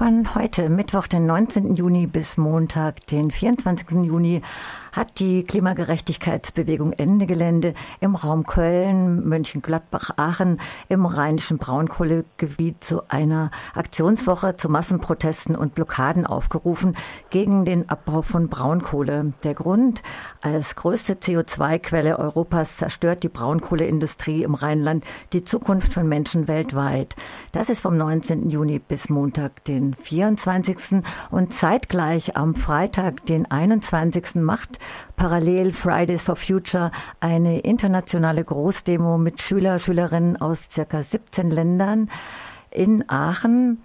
Von heute, Mittwoch, den 19. Juni bis Montag, den 24. Juni, hat die Klimagerechtigkeitsbewegung Ende Gelände im Raum Köln, Mönchengladbach, Aachen im rheinischen Braunkohlegebiet zu einer Aktionswoche zu Massenprotesten und Blockaden aufgerufen gegen den Abbau von Braunkohle. Der Grund, als größte CO2-Quelle Europas zerstört die Braunkohleindustrie im Rheinland die Zukunft von Menschen weltweit. Das ist vom 19. Juni bis Montag, den 24. und zeitgleich am Freitag, den 21. macht parallel Fridays for Future eine internationale Großdemo mit Schüler, Schülerinnen aus circa 17 Ländern in Aachen.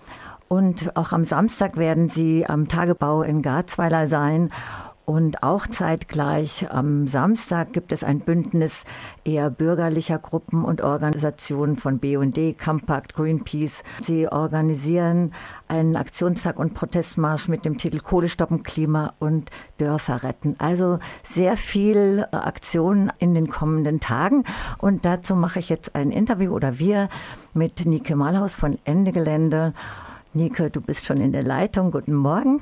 Und auch am Samstag werden sie am Tagebau in Garzweiler sein und auch zeitgleich am Samstag gibt es ein Bündnis eher bürgerlicher Gruppen und Organisationen von BD, Compact, Greenpeace. Sie organisieren einen Aktionstag und Protestmarsch mit dem Titel Kohle stoppen, Klima und Dörfer retten. Also sehr viel Aktionen in den kommenden Tagen. Und dazu mache ich jetzt ein Interview oder wir mit Nike Malhaus von Ende Gelände. Nike, du bist schon in der Leitung. Guten Morgen.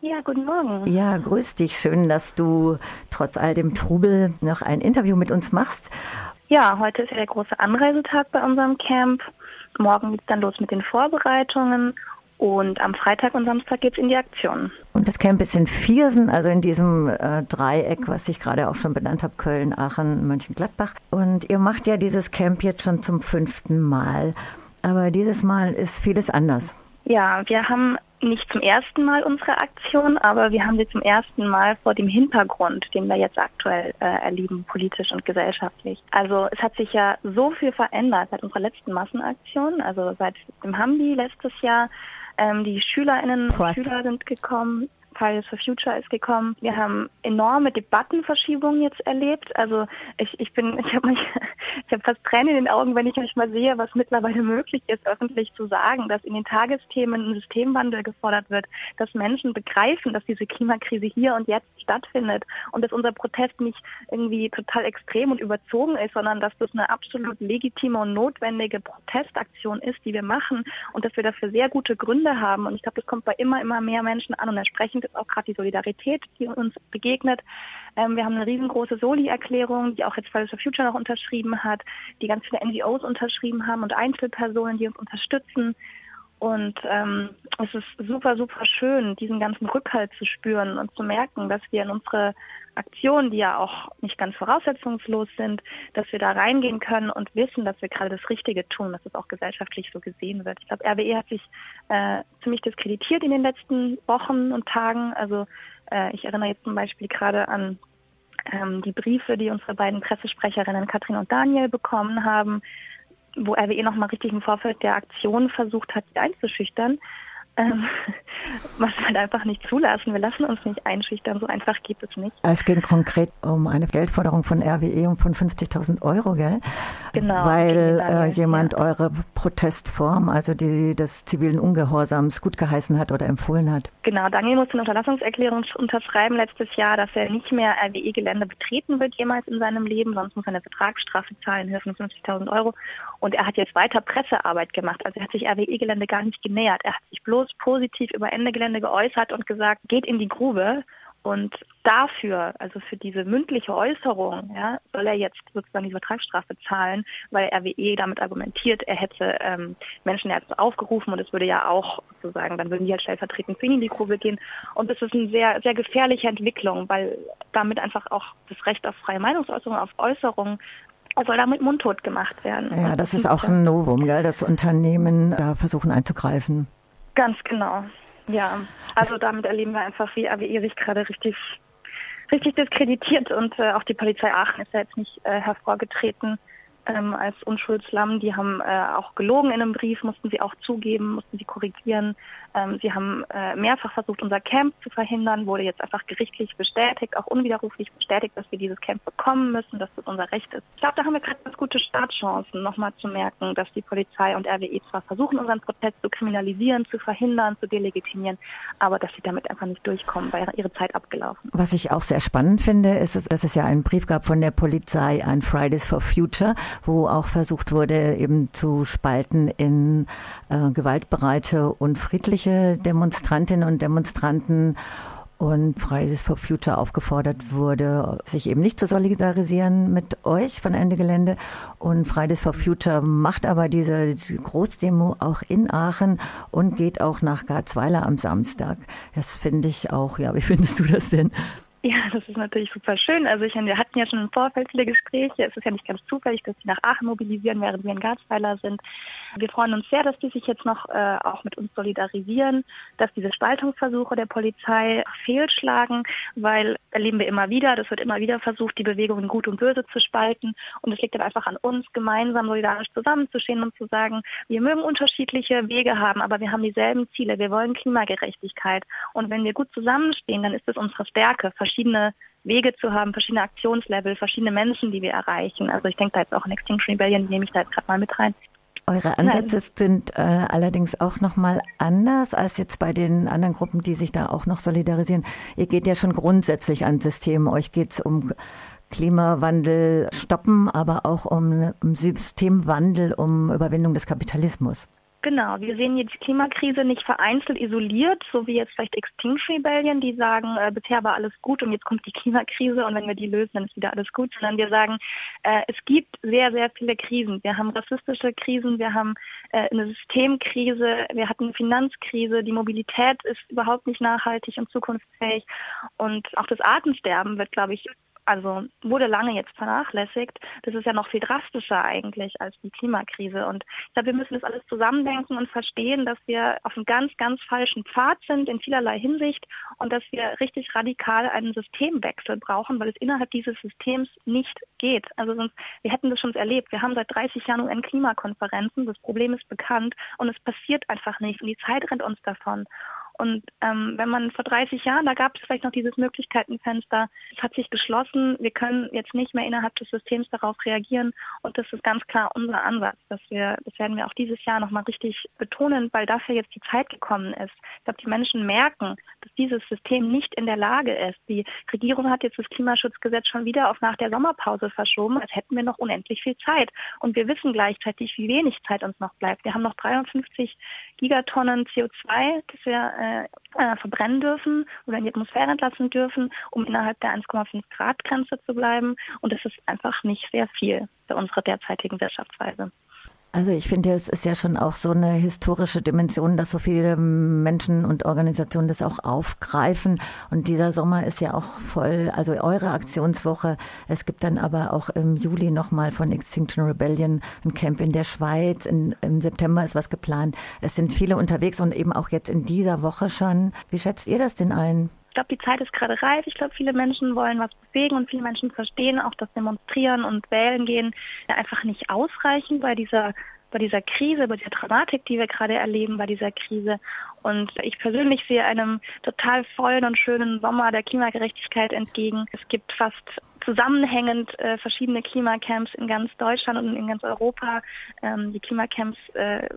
Ja, guten Morgen. Ja, grüß dich. Schön, dass du trotz all dem Trubel noch ein Interview mit uns machst. Ja, heute ist ja der große Anreisetag bei unserem Camp. Morgen geht es dann los mit den Vorbereitungen und am Freitag und Samstag geht es in die Aktion. Und das Camp ist in Viersen, also in diesem äh, Dreieck, was ich gerade auch schon benannt habe, Köln, Aachen, Mönchengladbach. Und ihr macht ja dieses Camp jetzt schon zum fünften Mal. Aber dieses Mal ist vieles anders. Ja, wir haben nicht zum ersten Mal unsere Aktion, aber wir haben sie zum ersten Mal vor dem Hintergrund, den wir jetzt aktuell äh, erleben, politisch und gesellschaftlich. Also es hat sich ja so viel verändert seit unserer letzten Massenaktion, also seit dem Hambi letztes Jahr. Ähm, die Schülerinnen und Schüler sind gekommen, Fridays for Future ist gekommen. Wir haben enorme Debattenverschiebungen jetzt erlebt. Also ich, ich bin, ich habe ich habe fast Tränen in den Augen, wenn ich mich mal sehe, was mittlerweile möglich ist, öffentlich zu sagen, dass in den Tagesthemen ein Systemwandel gefordert wird, dass Menschen begreifen, dass diese Klimakrise hier und jetzt stattfindet und dass unser Protest nicht irgendwie total extrem und überzogen ist, sondern dass das eine absolut legitime und notwendige Protestaktion ist, die wir machen und dass wir dafür sehr gute Gründe haben. Und ich glaube, das kommt bei immer, immer mehr Menschen an und entsprechend ist auch gerade die Solidarität, die uns begegnet. Ähm, wir haben eine riesengroße Soli-Erklärung, die auch jetzt Fridays for Future noch unterschrieben hat, die ganz viele NGOs unterschrieben haben und Einzelpersonen, die uns unterstützen. Und ähm, es ist super, super schön, diesen ganzen Rückhalt zu spüren und zu merken, dass wir in unsere Aktionen, die ja auch nicht ganz voraussetzungslos sind, dass wir da reingehen können und wissen, dass wir gerade das Richtige tun, dass es auch gesellschaftlich so gesehen wird. Ich glaube, RWE hat sich äh, ziemlich diskreditiert in den letzten Wochen und Tagen. Also äh, ich erinnere jetzt zum Beispiel gerade an ähm, die Briefe, die unsere beiden Pressesprecherinnen Katrin und Daniel bekommen haben, wo RWE nochmal richtig im Vorfeld der Aktion versucht hat, sie einzuschüchtern ähm, was wir halt einfach nicht zulassen. Wir lassen uns nicht einschüchtern, so einfach geht es nicht. Es ging konkret um eine Geldforderung von RWE von 50.000 Euro, gell? Genau. Weil äh, jemand ja. eure Protestform, also die des zivilen Ungehorsams, gut geheißen hat oder empfohlen hat. Genau, Daniel musste eine Unterlassungserklärung unterschreiben letztes Jahr, dass er nicht mehr RWE-Gelände betreten wird jemals in seinem Leben, sonst muss er eine Vertragsstrafe zahlen in Höhe von 50.000 Euro. Und er hat jetzt weiter Pressearbeit gemacht. Also er hat sich RWE-Gelände gar nicht genähert. Er hat sich bloß positiv über Ende Gelände geäußert und gesagt, geht in die Grube. Und dafür, also für diese mündliche Äußerung, ja, soll er jetzt sozusagen die Vertragsstrafe zahlen, weil RWE damit argumentiert, er hätte ähm, Menschenärzte aufgerufen und es würde ja auch sozusagen, dann würden die halt stellvertretend für ihn in die Grube gehen. Und das ist eine sehr, sehr gefährliche Entwicklung, weil damit einfach auch das Recht auf freie Meinungsäußerung, auf Äußerung soll damit mundtot gemacht werden. Ja, das ist auch ein Novum, gell, dass Unternehmen da versuchen einzugreifen. Ganz genau. Ja, also damit erleben wir einfach, wie AWE sich gerade richtig, richtig diskreditiert und äh, auch die Polizei Aachen ist ja jetzt nicht äh, hervorgetreten ähm, als Unschuldslamm. Die haben äh, auch gelogen in einem Brief, mussten sie auch zugeben, mussten sie korrigieren. Ähm, sie haben äh, mehrfach versucht, unser Camp zu verhindern, wurde jetzt einfach gerichtlich bestätigt, auch unwiderruflich bestätigt, dass wir dieses Camp bekommen müssen, dass das unser Recht ist. Ich glaube, da haben wir gerade ganz gute Startchancen, nochmal zu merken, dass die Polizei und RWE zwar versuchen, unseren Protest zu kriminalisieren, zu verhindern, zu delegitimieren, aber dass sie damit einfach nicht durchkommen, weil ihre Zeit abgelaufen Was ich auch sehr spannend finde, ist, dass es ja einen Brief gab von der Polizei an Fridays for Future, wo auch versucht wurde, eben zu spalten in äh, gewaltbereite und friedliche manche Demonstrantinnen und Demonstranten und Fridays for Future aufgefordert wurde, sich eben nicht zu solidarisieren mit euch von Ende Gelände. Und Fridays for Future macht aber diese Großdemo auch in Aachen und geht auch nach Garzweiler am Samstag. Das finde ich auch, ja, wie findest du das denn? Ja, das ist natürlich super schön. Also ich wir hatten ja schon im Vorfeld viele Gespräche. Es ist ja nicht ganz zufällig, dass die nach Aachen mobilisieren, während wir in Garzweiler sind. Wir freuen uns sehr, dass die sich jetzt noch äh, auch mit uns solidarisieren, dass diese Spaltungsversuche der Polizei fehlschlagen, weil erleben wir immer wieder, das wird immer wieder versucht, die Bewegung in Gut und Böse zu spalten. Und es liegt dann einfach an uns, gemeinsam solidarisch zusammenzustehen und zu sagen, wir mögen unterschiedliche Wege haben, aber wir haben dieselben Ziele. Wir wollen Klimagerechtigkeit. Und wenn wir gut zusammenstehen, dann ist es unsere Stärke, verschiedene Wege zu haben, verschiedene Aktionslevel, verschiedene Menschen, die wir erreichen. Also ich denke da jetzt auch in Extinction Rebellion, die nehme ich da jetzt gerade mal mit rein. Eure Ansätze sind äh, allerdings auch nochmal anders als jetzt bei den anderen Gruppen, die sich da auch noch solidarisieren. Ihr geht ja schon grundsätzlich an System. Euch geht es um Klimawandel stoppen, aber auch um, um Systemwandel, um Überwindung des Kapitalismus. Genau, wir sehen jetzt die Klimakrise nicht vereinzelt isoliert, so wie jetzt vielleicht Extinction Rebellion, die sagen, äh, bisher war alles gut und jetzt kommt die Klimakrise und wenn wir die lösen, dann ist wieder alles gut, sondern wir sagen, äh, es gibt sehr, sehr viele Krisen. Wir haben rassistische Krisen, wir haben äh, eine Systemkrise, wir hatten eine Finanzkrise, die Mobilität ist überhaupt nicht nachhaltig und zukunftsfähig und auch das Artensterben wird, glaube ich, also wurde lange jetzt vernachlässigt. Das ist ja noch viel drastischer eigentlich als die Klimakrise. Und ich glaube, wir müssen das alles zusammendenken und verstehen, dass wir auf einem ganz, ganz falschen Pfad sind in vielerlei Hinsicht und dass wir richtig radikal einen Systemwechsel brauchen, weil es innerhalb dieses Systems nicht geht. Also sonst, wir hätten das schon erlebt. Wir haben seit 30 Jahren UN-Klimakonferenzen. Das Problem ist bekannt und es passiert einfach nicht. Und die Zeit rennt uns davon. Und ähm, wenn man vor 30 Jahren, da gab es vielleicht noch dieses Möglichkeitenfenster, es hat sich geschlossen, wir können jetzt nicht mehr innerhalb des Systems darauf reagieren. Und das ist ganz klar unser Ansatz, dass wir, das werden wir auch dieses Jahr nochmal richtig betonen, weil dafür jetzt die Zeit gekommen ist. Ich glaube, die Menschen merken, dass dieses System nicht in der Lage ist. Die Regierung hat jetzt das Klimaschutzgesetz schon wieder auf nach der Sommerpause verschoben, als hätten wir noch unendlich viel Zeit. Und wir wissen gleichzeitig, wie wenig Zeit uns noch bleibt. Wir haben noch 53 Gigatonnen CO2, das wir äh, äh, verbrennen dürfen oder in die Atmosphäre entlassen dürfen, um innerhalb der 1,5 Grad Grenze zu bleiben. Und das ist einfach nicht sehr viel bei unserer derzeitigen Wirtschaftsweise. Also ich finde, es ist ja schon auch so eine historische Dimension, dass so viele Menschen und Organisationen das auch aufgreifen. Und dieser Sommer ist ja auch voll, also eure Aktionswoche. Es gibt dann aber auch im Juli nochmal von Extinction Rebellion ein Camp in der Schweiz. In, Im September ist was geplant. Es sind viele unterwegs und eben auch jetzt in dieser Woche schon. Wie schätzt ihr das denn ein? Ich glaube, die Zeit ist gerade reif. Ich glaube, viele Menschen wollen was bewegen und viele Menschen verstehen auch, dass Demonstrieren und Wählen gehen einfach nicht ausreichen bei dieser bei dieser Krise, bei der Dramatik, die wir gerade erleben, bei dieser Krise. Und ich persönlich sehe einem total vollen und schönen Sommer der Klimagerechtigkeit entgegen. Es gibt fast zusammenhängend äh, verschiedene Klimacamps in ganz Deutschland und in ganz Europa. Ähm, die Klimacamps äh,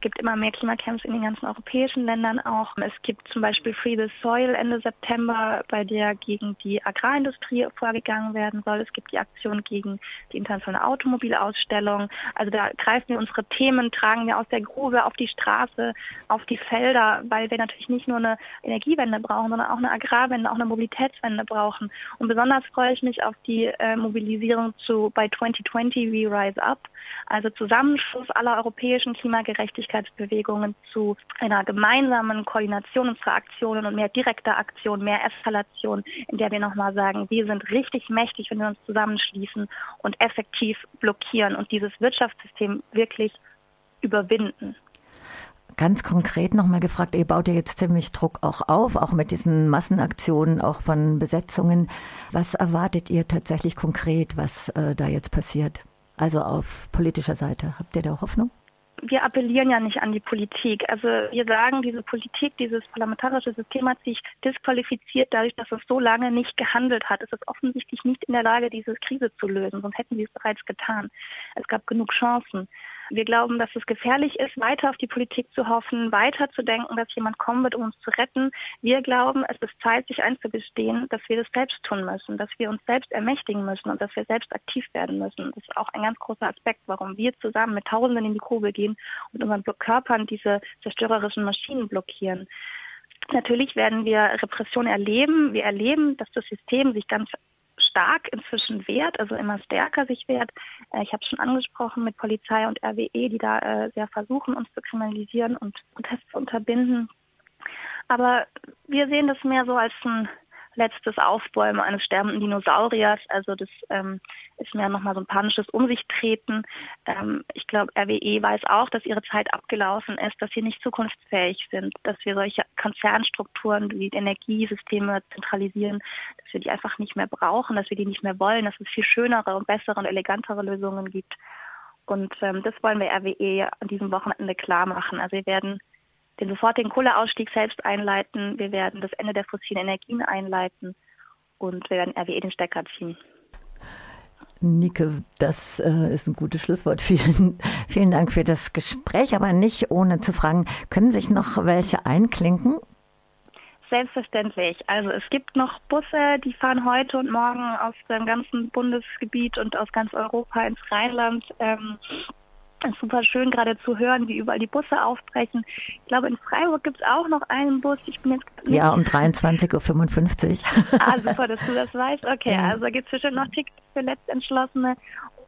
gibt immer mehr Klimacamps in den ganzen europäischen Ländern auch. Es gibt zum Beispiel Free the Soil Ende September, bei der gegen die Agrarindustrie vorgegangen werden soll. Es gibt die Aktion gegen die internationale Automobilausstellung. Also da greifen wir unsere Themen, tragen wir aus der Grube auf die Straße, auf die Felder, weil wir natürlich nicht nur eine Energiewende brauchen, sondern auch eine Agrarwende, auch eine Mobilitätswende brauchen. Und besonders freue ich mich auf die äh, Mobilisierung zu bei 2020 We Rise Up, also Zusammenschluss aller europäischen Klimagerechtigkeitsbewegungen zu einer gemeinsamen Koordination unserer Aktionen und mehr direkter Aktion, mehr Eskalation, in der wir nochmal sagen, wir sind richtig mächtig, wenn wir uns zusammenschließen und effektiv blockieren und dieses Wirtschaftssystem wirklich überwinden. Ganz konkret nochmal gefragt, ihr baut ja jetzt ziemlich Druck auch auf, auch mit diesen Massenaktionen, auch von Besetzungen. Was erwartet ihr tatsächlich konkret, was äh, da jetzt passiert? Also auf politischer Seite. Habt ihr da Hoffnung? Wir appellieren ja nicht an die Politik. Also wir sagen, diese Politik, dieses parlamentarische System hat sich disqualifiziert dadurch, dass es so lange nicht gehandelt hat. Es ist offensichtlich nicht in der Lage, diese Krise zu lösen, sonst hätten sie es bereits getan. Es gab genug Chancen. Wir glauben, dass es gefährlich ist, weiter auf die Politik zu hoffen, weiter zu denken, dass jemand kommen wird, um uns zu retten. Wir glauben, es ist Zeit, sich einzugestehen, dass wir das selbst tun müssen, dass wir uns selbst ermächtigen müssen und dass wir selbst aktiv werden müssen. Das ist auch ein ganz großer Aspekt, warum wir zusammen mit Tausenden in die Grube gehen und unseren Körpern diese zerstörerischen Maschinen blockieren. Natürlich werden wir Repression erleben. Wir erleben, dass das System sich ganz stark inzwischen wehrt, also immer stärker sich wehrt. Äh, ich habe es schon angesprochen mit Polizei und RWE, die da äh, sehr versuchen, uns zu kriminalisieren und Tests zu unterbinden. Aber wir sehen das mehr so als ein letztes Aufbäumen eines sterbenden Dinosauriers. Also das ähm, ist mehr nochmal so ein panisches Um sich treten. Ähm, ich glaube, RWE weiß auch, dass ihre Zeit abgelaufen ist, dass sie nicht zukunftsfähig sind, dass wir solche Konzernstrukturen wie Energiesysteme zentralisieren, dass wir die einfach nicht mehr brauchen, dass wir die nicht mehr wollen, dass es viel schönere und bessere und elegantere Lösungen gibt. Und ähm, das wollen wir RWE an diesem Wochenende klar machen. Also wir werden den sofortigen Kohleausstieg selbst einleiten. Wir werden das Ende der fossilen Energien einleiten und wir werden RWE den Stecker ziehen. Nike, das äh, ist ein gutes Schlusswort. Vielen, vielen Dank für das Gespräch, aber nicht ohne zu fragen, können sich noch welche einklinken? Selbstverständlich. Also es gibt noch Busse, die fahren heute und morgen aus dem ganzen Bundesgebiet und aus ganz Europa ins Rheinland. Ähm, ist super schön gerade zu hören, wie überall die Busse aufbrechen. Ich glaube, in Freiburg gibt es auch noch einen Bus. Ich bin jetzt Ja, um 23.55 Uhr. ah, super, dass du das weißt. Okay, ja. also gibt es bestimmt noch Tickets für Letztentschlossene.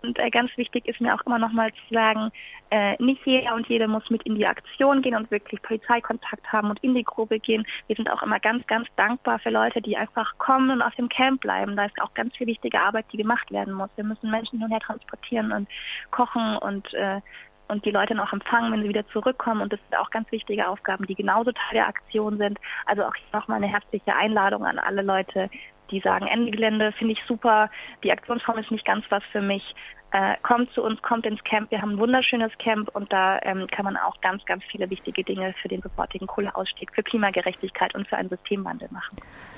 Und äh, ganz wichtig ist mir auch immer noch mal zu sagen, äh, nicht jeder und jede muss mit in die Aktion gehen und wirklich Polizeikontakt haben und in die Grube gehen. Wir sind auch immer ganz, ganz dankbar für Leute, die einfach kommen und auf dem Camp bleiben. Da ist auch ganz viel wichtige Arbeit, die gemacht werden muss. Wir müssen Menschen hin und her transportieren und kochen und äh, und die Leute noch empfangen, wenn sie wieder zurückkommen. Und das sind auch ganz wichtige Aufgaben, die genauso Teil der Aktion sind. Also auch nochmal eine herzliche Einladung an alle Leute, die sagen, Ende Gelände finde ich super, die Aktionsform ist nicht ganz was für mich. Äh, kommt zu uns, kommt ins Camp. Wir haben ein wunderschönes Camp und da ähm, kann man auch ganz, ganz viele wichtige Dinge für den sofortigen Kohleausstieg, für Klimagerechtigkeit und für einen Systemwandel machen.